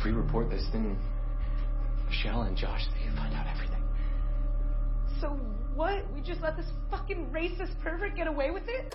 If we report this, then Michelle and Josh, they can find out everything. So what? We just let this fucking racist pervert get away with it?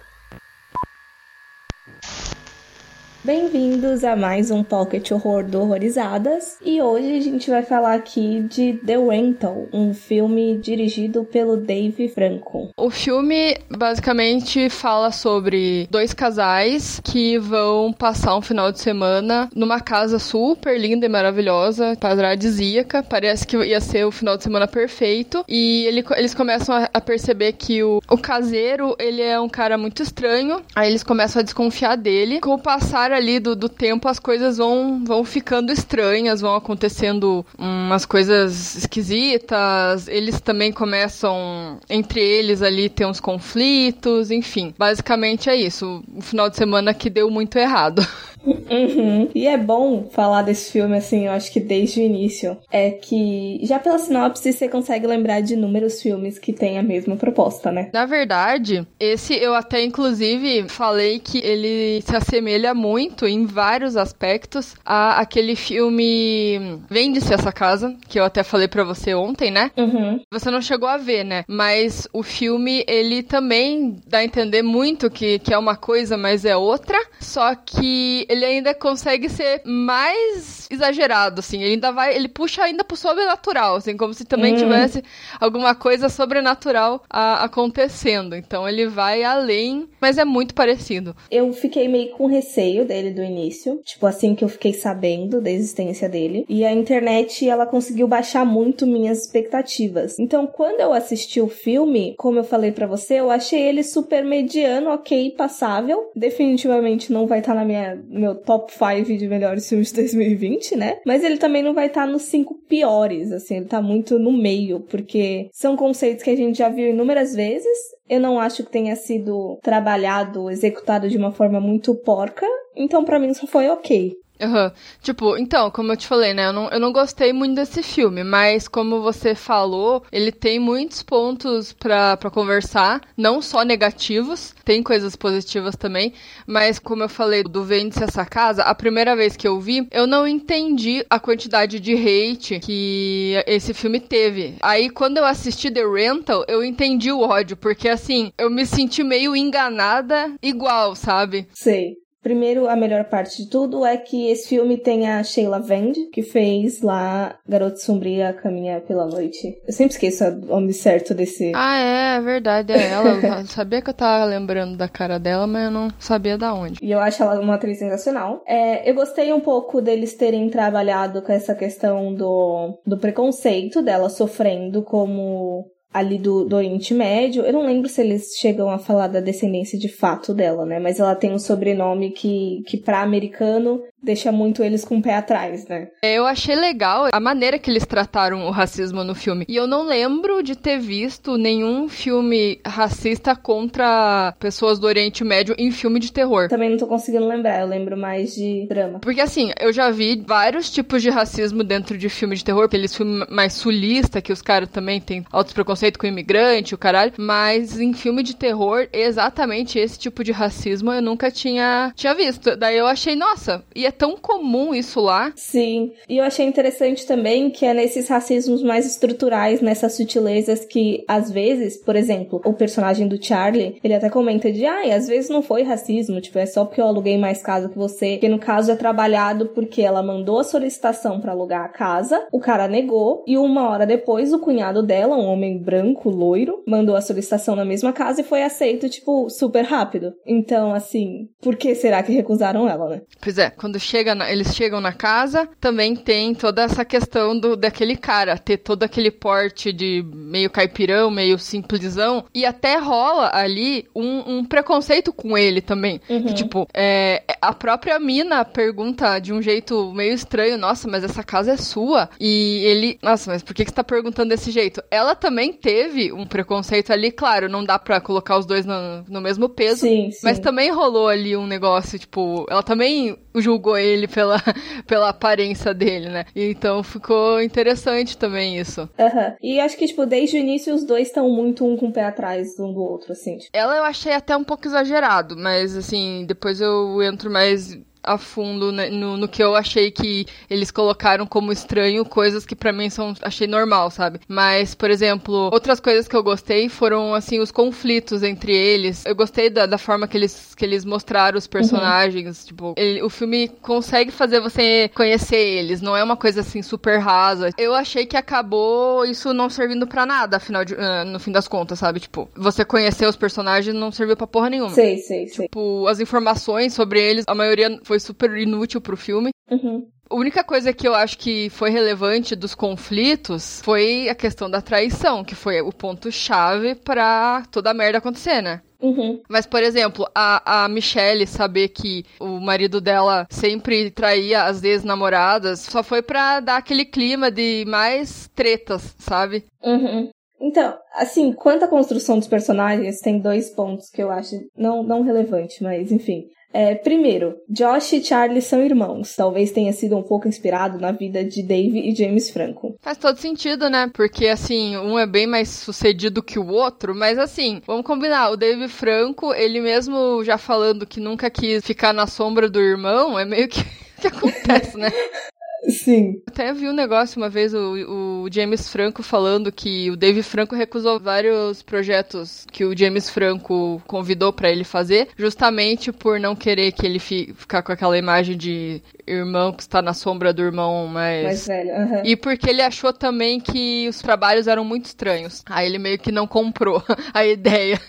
Bem-vindos a mais um Pocket Horror do Horrorizadas. E hoje a gente vai falar aqui de The Rental, um filme dirigido pelo Dave Franco. O filme basicamente fala sobre dois casais que vão passar um final de semana numa casa super linda e maravilhosa, paradisíaca. Parece que ia ser o final de semana perfeito. E ele, eles começam a, a perceber que o, o caseiro, ele é um cara muito estranho. Aí eles começam a desconfiar dele. Com o passar ali do, do tempo, as coisas vão, vão ficando estranhas, vão acontecendo umas coisas esquisitas. Eles também começam, entre eles ali, ter uns conflitos, enfim. Basicamente é isso. Um final de semana que deu muito errado. Uhum. E é bom falar desse filme, assim, eu acho que desde o início. É que já pela sinopse você consegue lembrar de inúmeros filmes que têm a mesma proposta, né? Na verdade, esse eu até inclusive falei que ele se assemelha muito em vários aspectos a aquele filme Vende-se essa casa, que eu até falei para você ontem, né? Uhum. Você não chegou a ver, né? Mas o filme, ele também dá a entender muito que, que é uma coisa, mas é outra. Só que ele ainda consegue ser mais exagerado, assim. Ele ainda vai, ele puxa ainda pro sobrenatural, assim, como se também Hum. tivesse alguma coisa sobrenatural a- acontecendo. Então ele vai além, mas é muito parecido. Eu fiquei meio com receio dele do início, tipo assim que eu fiquei sabendo da existência dele. E a internet, ela conseguiu baixar muito minhas expectativas. Então, quando eu assisti o filme, como eu falei pra você, eu achei ele super mediano, ok, passável. Definitivamente não vai estar na minha meu top 5 de melhores filmes de 2020, né? Mas ele também não vai estar nos cinco piores, assim, ele tá muito no meio, porque são conceitos que a gente já viu inúmeras vezes. Eu não acho que tenha sido trabalhado, executado de uma forma muito porca. Então, pra mim, só foi ok. Aham. Tipo, então, como eu te falei, né? Eu não, eu não gostei muito desse filme, mas como você falou, ele tem muitos pontos pra conversar, não só negativos, tem coisas positivas também, mas como eu falei do Vende-se essa casa, a primeira vez que eu vi, eu não entendi a quantidade de hate que esse filme teve. Aí, quando eu assisti The Rental, eu entendi o ódio, porque assim, eu me senti meio enganada igual, sabe? Sei. Primeiro, a melhor parte de tudo é que esse filme tem a Sheila Vend, que fez lá Garota Sombria Caminha pela Noite. Eu sempre esqueço o nome certo desse. Ah, é, é verdade, é ela. Eu sabia que eu tava lembrando da cara dela, mas eu não sabia da onde. E eu acho ela uma atriz sensacional. É, eu gostei um pouco deles terem trabalhado com essa questão do, do preconceito dela sofrendo como ali do, do Oriente Médio. Eu não lembro se eles chegam a falar da descendência de fato dela, né? Mas ela tem um sobrenome que, que pra americano, deixa muito eles com o pé atrás, né? Eu achei legal a maneira que eles trataram o racismo no filme. E eu não lembro de ter visto nenhum filme racista contra pessoas do Oriente Médio em filme de terror. Também não tô conseguindo lembrar, eu lembro mais de drama. Porque assim, eu já vi vários tipos de racismo dentro de filme de terror, aqueles filmes mais sulista, que os caras também têm altos preconceitos com imigrante, o caralho. Mas em filme de terror, exatamente esse tipo de racismo eu nunca tinha, tinha visto. Daí eu achei, nossa, e é tão comum isso lá. Sim, e eu achei interessante também que é nesses racismos mais estruturais, nessas sutilezas que, às vezes, por exemplo, o personagem do Charlie, ele até comenta de, ai, às vezes não foi racismo, tipo, é só porque eu aluguei mais casa que você, que no caso é trabalhado porque ela mandou a solicitação pra alugar a casa, o cara negou, e uma hora depois o cunhado dela, um homem branco, loiro, mandou a solicitação na mesma casa e foi aceito, tipo, super rápido. Então, assim, por que será que recusaram ela, né? Pois é, quando chega na- eles chegam na casa, também tem toda essa questão do daquele cara ter todo aquele porte de meio caipirão, meio simplesão, e até rola ali um, um preconceito com ele também. Que, tipo, é, a própria mina pergunta de um jeito meio estranho, nossa, mas essa casa é sua? E ele, nossa, mas por que, que você tá perguntando desse jeito? Ela também teve um preconceito ali, claro, não dá pra colocar os dois no, no mesmo peso, Sim, sim. mas também rolou ali um negócio, tipo, ela também julgou ele pela, pela aparência dele, né? Então ficou interessante também isso. Aham. E acho que, tipo, desde o início os dois estão muito um com o pé atrás um do outro, assim. tipo. Ela eu achei até um pouco exagerado, mas assim, depois eu entro mais a fundo né, no, no, que eu achei que eles colocaram como estranho, coisas que para mim são achei normal, sabe? Mas, por exemplo, outras coisas que eu gostei foram assim os conflitos entre eles. Eu gostei da, da forma que eles que eles mostraram os personagens, uhum. tipo, ele, o filme consegue fazer você conhecer eles, não é uma coisa assim super rasa. Eu achei que acabou isso não servindo para nada, afinal de, uh, no fim das contas, sabe? Tipo, você conhecer os personagens não serviu pra porra nenhuma. Sei, sei, sei. Tipo, as informações sobre eles, a maioria foi super inútil pro filme. Uhum. A única coisa que eu acho que foi relevante dos conflitos foi a questão da traição, que foi o ponto-chave para toda a merda acontecer, né? Uhum. Mas, por exemplo, a, a Michelle saber que o marido dela sempre traía as ex-namoradas só foi pra dar aquele clima de mais tretas, sabe? Uhum. Então, assim, quanto à construção dos personagens, tem dois pontos que eu acho não, não relevante, mas enfim. É, primeiro, Josh e Charlie são irmãos. Talvez tenha sido um pouco inspirado na vida de Dave e James Franco. Faz todo sentido, né? Porque, assim, um é bem mais sucedido que o outro, mas, assim, vamos combinar. O Dave Franco, ele mesmo já falando que nunca quis ficar na sombra do irmão, é meio que que acontece, né? Sim. Até vi um negócio uma vez, o, o James Franco falando que o Dave Franco recusou vários projetos que o James Franco convidou para ele fazer, justamente por não querer que ele fi, ficar com aquela imagem de irmão que está na sombra do irmão mais, mais velho. Uhum. E porque ele achou também que os trabalhos eram muito estranhos. Aí ele meio que não comprou a ideia.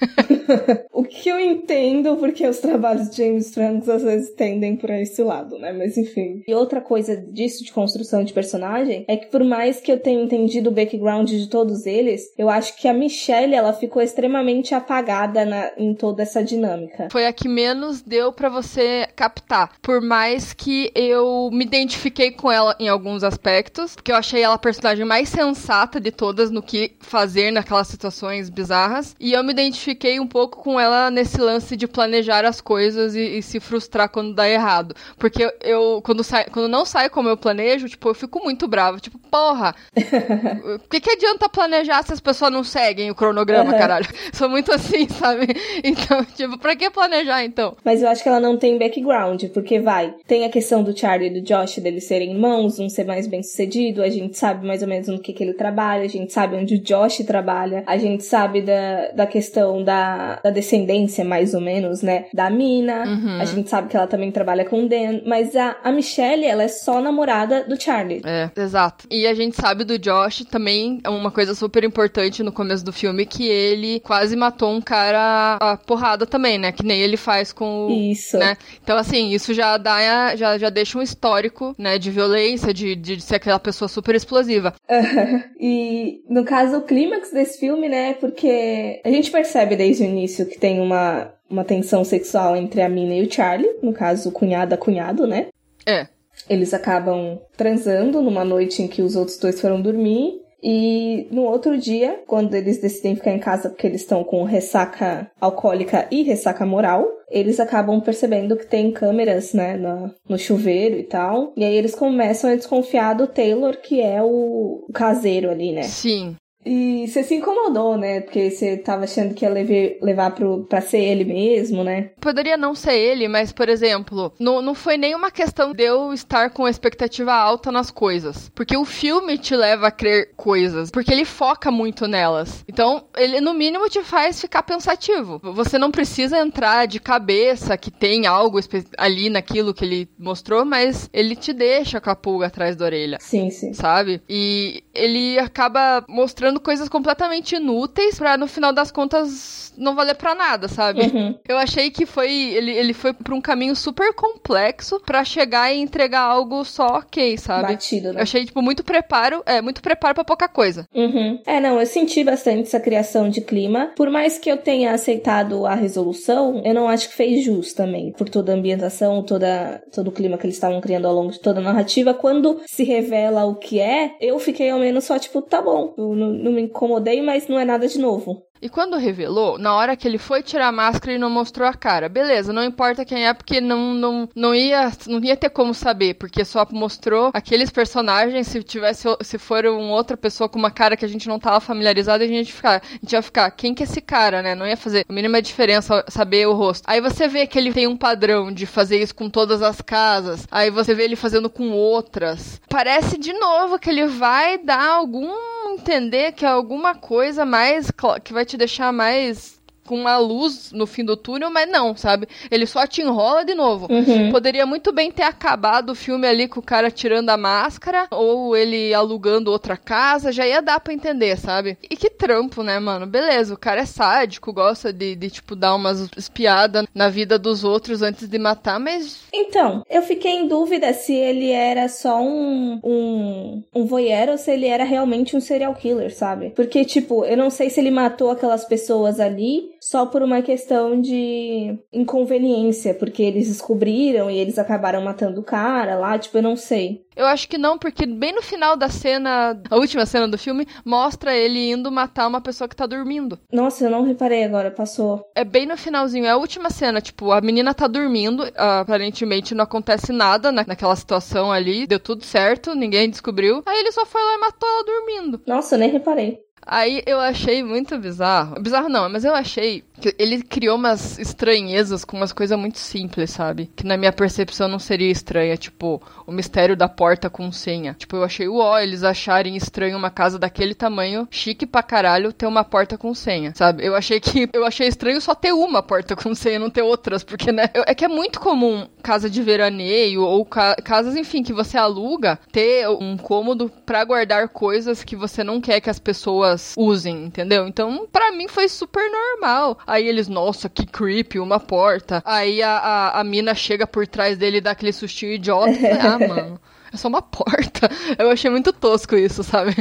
o que eu entendo, porque os trabalhos de James Franco às vezes tendem para esse lado, né? Mas enfim. E outra coisa disso de construção de personagem é que por mais que eu tenha entendido o background de todos eles, eu acho que a Michelle ela ficou extremamente apagada na, em toda essa dinâmica. Foi a que menos deu para você captar. Por mais que eu me identifiquei com ela em alguns aspectos, porque eu achei ela a personagem mais sensata de todas no que fazer naquelas situações bizarras, e eu me identifiquei um pouco com ela nesse lance de planejar as coisas e, e se frustrar quando dá errado. Porque eu, eu quando, sai, quando não sai como eu planejo, tipo, eu fico muito brava. Tipo, porra, o que, que adianta planejar se as pessoas não seguem o cronograma, uhum. caralho? Sou muito assim, sabe? Então, tipo, pra que planejar então? Mas eu acho que ela não tem background, porque vai, tem a questão do Charlie e do Josh deles serem irmãos, um ser mais bem sucedido, a gente sabe mais ou menos no que, que ele trabalha, a gente sabe onde o Josh trabalha, a gente sabe da, da questão da, da descendência, mais ou menos, né? Da Mina, uhum. a gente sabe que ela também trabalha com o Dan, mas a, a Michelle, ela é só namorada do Charlie. É, exato. E a gente sabe do Josh também, é uma coisa super importante no começo do filme, que ele quase matou um cara a porrada também, né? Que nem ele faz com o. Isso. Né? Então, assim, isso já dá, já, já deixa um histórico, né, de violência, de, de ser aquela pessoa super explosiva. e, no caso, o clímax desse filme, né, porque a gente percebe desde o início que tem uma, uma tensão sexual entre a Mina e o Charlie, no caso, cunhada-cunhado, né? É. Eles acabam transando numa noite em que os outros dois foram dormir. E no outro dia, quando eles decidem ficar em casa porque eles estão com ressaca alcoólica e ressaca moral, eles acabam percebendo que tem câmeras, né, no, no chuveiro e tal. E aí eles começam a desconfiar do Taylor, que é o caseiro ali, né? Sim. E você se incomodou, né? Porque você tava achando que ia levar, levar pro, pra ser ele mesmo, né? Poderia não ser ele, mas, por exemplo, não, não foi nenhuma questão de eu estar com expectativa alta nas coisas. Porque o filme te leva a crer coisas. Porque ele foca muito nelas. Então, ele no mínimo te faz ficar pensativo. Você não precisa entrar de cabeça que tem algo ali naquilo que ele mostrou, mas ele te deixa com a pulga atrás da orelha. Sim, sim. Sabe? E ele acaba mostrando fazendo coisas completamente inúteis pra no final das contas não valer pra nada, sabe? Uhum. Eu achei que foi. Ele, ele foi pra um caminho super complexo pra chegar e entregar algo só ok, sabe? Batido, né? Eu achei, tipo, muito preparo. É, muito preparo pra pouca coisa. Uhum. É, não, eu senti bastante essa criação de clima. Por mais que eu tenha aceitado a resolução, eu não acho que fez jus também. Por toda a ambientação, toda, todo o clima que eles estavam criando ao longo de toda a narrativa. Quando se revela o que é, eu fiquei ao menos só, tipo, tá bom. Eu não, não me incomodei, mas não é nada de novo. E quando revelou, na hora que ele foi tirar a máscara e não mostrou a cara, beleza, não importa quem é, porque não, não, não, ia, não ia ter como saber, porque só mostrou aqueles personagens, se tivesse, se for uma outra pessoa com uma cara que a gente não tava familiarizado, a gente, ficar, a gente ia ficar, quem que é esse cara, né? Não ia fazer a mínima diferença saber o rosto. Aí você vê que ele tem um padrão de fazer isso com todas as casas, aí você vê ele fazendo com outras. Parece de novo que ele vai dar algum entender que é alguma coisa mais que vai te deixar mais com uma luz no fim do túnel, mas não, sabe? Ele só te enrola de novo. Uhum. Poderia muito bem ter acabado o filme ali com o cara tirando a máscara, ou ele alugando outra casa, já ia dar pra entender, sabe? E que trampo, né, mano? Beleza, o cara é sádico, gosta de, de tipo, dar umas espiadas na vida dos outros antes de matar, mas. Então, eu fiquei em dúvida se ele era só um, um, um voyeur ou se ele era realmente um serial killer, sabe? Porque, tipo, eu não sei se ele matou aquelas pessoas ali só por uma questão de inconveniência, porque eles descobriram e eles acabaram matando o cara lá, tipo, eu não sei. Eu acho que não, porque bem no final da cena, a última cena do filme, mostra ele indo matar uma pessoa que tá dormindo. Nossa, eu não reparei agora, passou. É bem no finalzinho, é a última cena, tipo, a menina tá dormindo, aparentemente não acontece nada naquela situação ali, deu tudo certo, ninguém descobriu. Aí ele só foi lá e matou ela dormindo. Nossa, eu nem reparei. Aí eu achei muito bizarro. Bizarro não, mas eu achei ele criou umas estranhezas com umas coisas muito simples, sabe? Que na minha percepção não seria estranha, tipo, o mistério da porta com senha. Tipo, eu achei uó, eles acharem estranho uma casa daquele tamanho, chique pra caralho, ter uma porta com senha, sabe? Eu achei que eu achei estranho só ter uma porta com senha, não ter outras, porque né, é que é muito comum casa de veraneio ou ca casas, enfim, que você aluga, ter um cômodo para guardar coisas que você não quer que as pessoas usem, entendeu? Então, para mim foi super normal. Aí eles, nossa, que creepy, uma porta. Aí a, a, a mina chega por trás dele e dá aquele sustinho idiota. ah, mano, é só uma porta. Eu achei muito tosco isso, sabe?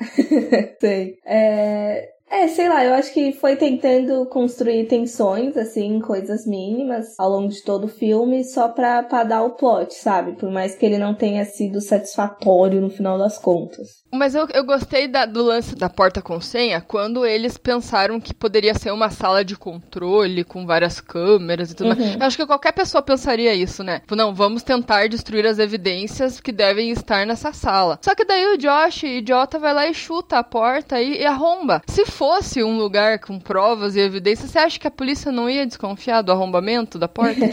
Sei. É, é, sei lá, eu acho que foi tentando construir tensões, assim, coisas mínimas ao longo de todo o filme, só pra, pra dar o plot, sabe? Por mais que ele não tenha sido satisfatório no final das contas. Mas eu, eu gostei da, do lance da porta com senha quando eles pensaram que poderia ser uma sala de controle com várias câmeras e tudo uhum. mais. Eu acho que qualquer pessoa pensaria isso, né? Tipo, não, vamos tentar destruir as evidências que devem estar nessa sala. Só que daí o Josh, idiota, vai lá e chuta a porta e, e arromba. Se fosse um lugar com provas e evidências, você acha que a polícia não ia desconfiar do arrombamento da porta?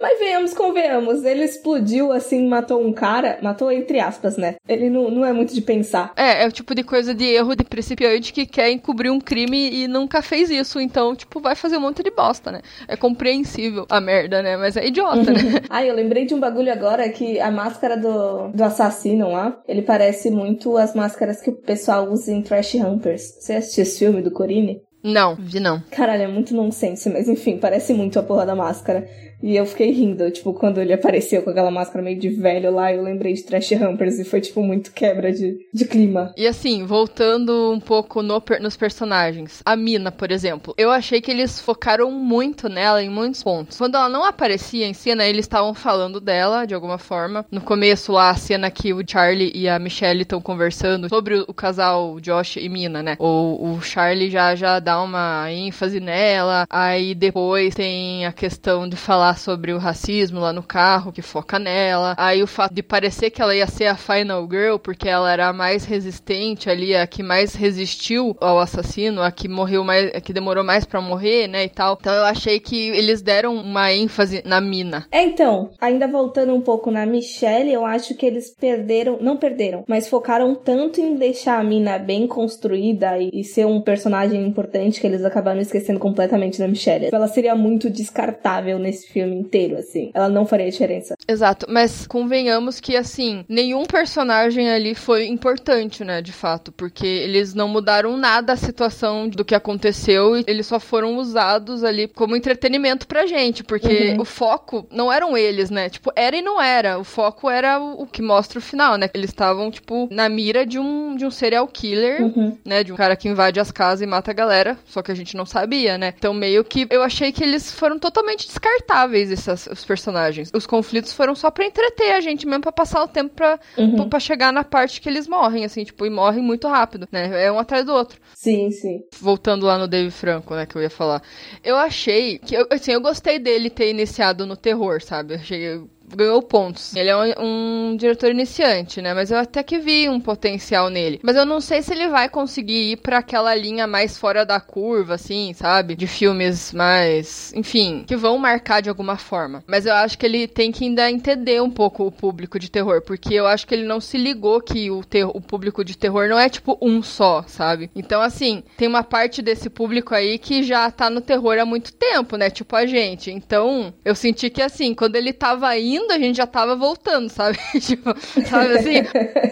Mas venhamos, convenhamos, ele explodiu assim, matou um cara, matou entre aspas, né? Ele não, não é muito de pensar. É, é o tipo de coisa de erro de principiante que quer encobrir um crime e nunca fez isso, então, tipo, vai fazer um monte de bosta, né? É compreensível a merda, né? Mas é idiota, né? ah, eu lembrei de um bagulho agora que a máscara do, do assassino lá, ele parece muito as máscaras que o pessoal usa em Trash Humpers. Você assistiu esse filme do Corine? Não, vi não. Caralho, é muito nonsense, mas enfim, parece muito a porra da máscara. E eu fiquei rindo, tipo, quando ele apareceu com aquela máscara meio de velho lá, eu lembrei de Trash Humpers e foi, tipo, muito quebra de, de clima. E assim, voltando um pouco no, nos personagens. A Mina, por exemplo, eu achei que eles focaram muito nela em muitos pontos. Quando ela não aparecia em cena, eles estavam falando dela, de alguma forma. No começo lá, a cena que o Charlie e a Michelle estão conversando sobre o, casal Josh e Mina, né? O, o Charlie já, já dá uma ênfase nela, aí depois tem a questão de falar falar sobre o racismo lá no carro, que foca nela. Aí o fato de parecer que ela ia ser a final girl, porque ela era a mais resistente ali, a que mais resistiu ao assassino, a que morreu mais, a que demorou mais para morrer, né, e tal. Então eu achei que eles deram uma ênfase na mina. É, então, ainda voltando um pouco na Michelle, eu acho que eles perderam, não perderam, mas focaram tanto em deixar a mina bem construída e, e ser um personagem importante que eles acabaram esquecendo completamente da Michelle. Ela seria muito descartável nesse filme inteiro, assim. Ela não faria diferença. Exato, mas convenhamos que, assim, nenhum personagem ali foi importante, né, de fato, porque eles não mudaram nada a situação do que aconteceu e eles só foram usados ali como entretenimento pra gente, porque uhum. o foco não eram eles, né? Tipo, era e não era. O foco era o, o que mostra o final, né? Eles estavam, tipo, na mira de um, de um serial killer, uhum. né? De um cara que invade as casas e mata a galera, só que a gente não sabia, né? Então, meio que eu achei que eles foram totalmente descartáveis desconfortáveis esses os personagens. Os conflitos foram só pra entreter a gente mesmo, pra passar o tempo pra, Uhum. pra chegar na parte que eles morrem, assim, tipo, e morrem muito rápido, né? É um atrás do outro. Sim, sim. Voltando lá no Dave Franco, né, que eu ia falar. Eu achei que, eu- assim, eu gostei dele ter iniciado no terror, sabe? Eu achei ganhou pontos. Ele é um, um diretor iniciante, né? Mas eu até que vi um potencial nele. Mas eu não sei se ele vai conseguir ir pra aquela linha mais fora da curva, assim, sabe? De filmes mais, enfim, que vão marcar de alguma forma. Mas eu acho que ele tem que ainda entender um pouco o público de terror, porque eu acho que ele não se ligou que o, o público de terror não é tipo um só, sabe? Então, assim, tem uma parte desse público aí que já tá no terror há muito tempo, né? Tipo a gente. Então, eu senti que assim, quando ele tava indo, a gente já tava voltando, sabe? tipo, sabe assim?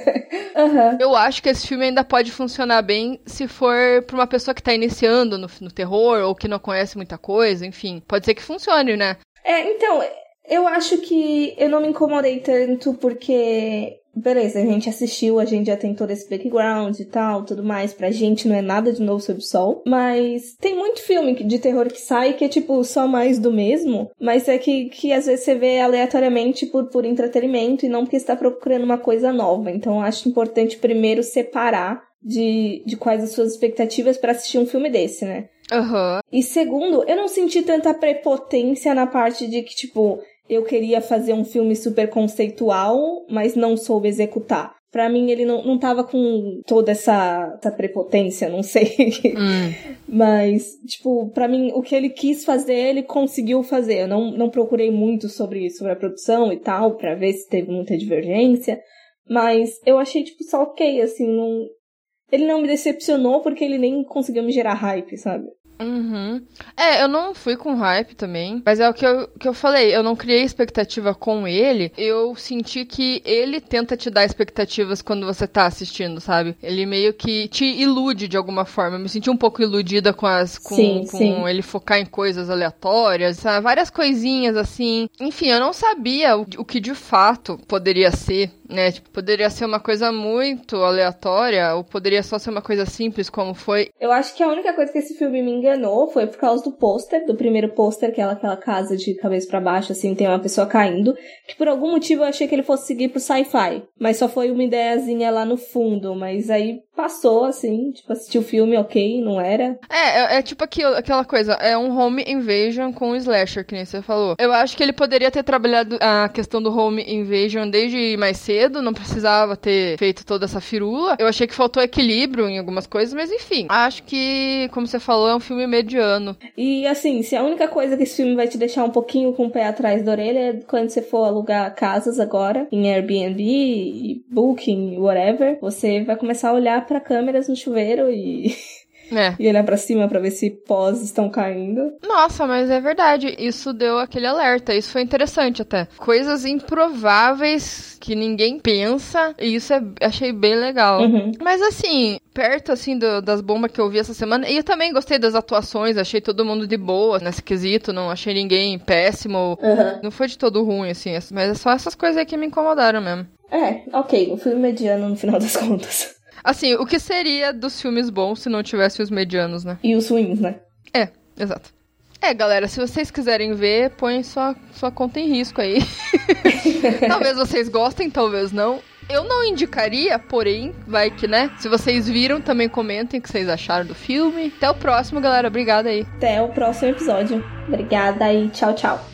Aham. Eu acho que esse filme ainda pode funcionar bem se for pra uma pessoa que tá iniciando no, no terror ou que não conhece muita coisa, enfim. Pode ser que funcione, né? É, então, eu acho que eu não me incomodei tanto porque. Beleza, a gente assistiu, a gente já tem todo esse background e tal, tudo mais. Pra gente não é nada de novo sob o sol. Mas tem muito filme de terror que sai que é tipo só mais do mesmo. Mas é que, que às vezes você vê aleatoriamente por, por entretenimento e não porque você tá procurando uma coisa nova. Então eu acho importante primeiro separar de, de quais as suas expectativas pra assistir um filme desse, né? Aham. E segundo, eu não senti tanta prepotência na parte de que, tipo, eu queria fazer um filme super conceitual, mas não soube executar. Pra mim, ele não, não tava com toda essa, essa prepotência, não sei. Hum. Mas, tipo, pra mim, o que ele quis fazer, ele conseguiu fazer. Eu não, não procurei muito sobre, sobre a produção e tal, pra ver se teve muita divergência. Mas eu achei, tipo, só ok, assim, não... Ele não me decepcionou porque ele nem conseguiu me gerar hype, sabe? Uhum. É, eu não fui com hype também, mas é o que eu, que eu falei, eu não criei expectativa com ele, eu senti que ele tenta te dar expectativas quando você tá assistindo, sabe? Ele meio que te ilude de alguma forma, eu me senti um pouco iludida com as, com, Sim, com sim. ele focar em coisas aleatórias, sabe? várias coisinhas assim, enfim, eu não sabia o, o que de fato poderia ser, né? Tipo, poderia ser uma coisa muito aleatória, ou poderia só ser uma coisa simples como foi Eu acho que a única coisa que esse filme me enganou foi por causa do pôster, do primeiro pôster, que é aquela casa de cabeça pra baixo, assim, tem uma pessoa caindo, que por algum motivo eu achei que ele fosse seguir pro sci-fi, mas só foi uma ideiazinha lá no fundo, mas aí passou, assim, tipo, assisti o filme, ok, não era. É, é, é tipo aquilo, aquela coisa, é um home invasion com um slasher, que nem você falou. Eu acho que ele poderia ter trabalhado a questão do home invasion desde mais cedo, não precisava ter feito toda essa firula. Eu achei que faltou equilíbrio em algumas coisas, mas enfim. Acho que, como você falou, é um filme mediano. E assim, se a única coisa que esse filme vai te deixar um pouquinho com o pé atrás da orelha é quando você for alugar casas agora, em Airbnb, Booking, whatever, você vai começar a olhar pra câmeras no chuveiro e, É. e olhar pra cima pra ver se pós estão caindo. Nossa, mas é verdade. Isso deu aquele alerta. Isso foi interessante até. Coisas improváveis que ninguém pensa. E isso é, achei bem legal. Uhum. Mas assim, perto assim do- das bombas que eu vi essa semana. E eu também gostei das atuações. Achei todo mundo de boa nesse quesito. Não achei ninguém péssimo. Uhum. Não foi de todo ruim, assim. Mas é só essas coisas aí que me incomodaram mesmo. É, ok, um filme mediano no final das contas. Assim, o que seria dos filmes bons se não tivesse os medianos, né? E os ruins, né? É, exato. É, galera, se vocês quiserem ver, põe sua, sua conta em risco aí. talvez vocês gostem, talvez não. Eu não indicaria, porém, vai que, né? Se vocês viram, também comentem o que vocês acharam do filme. Até o próximo, galera. Obrigada aí. Até o próximo episódio. Obrigada e tchau, tchau.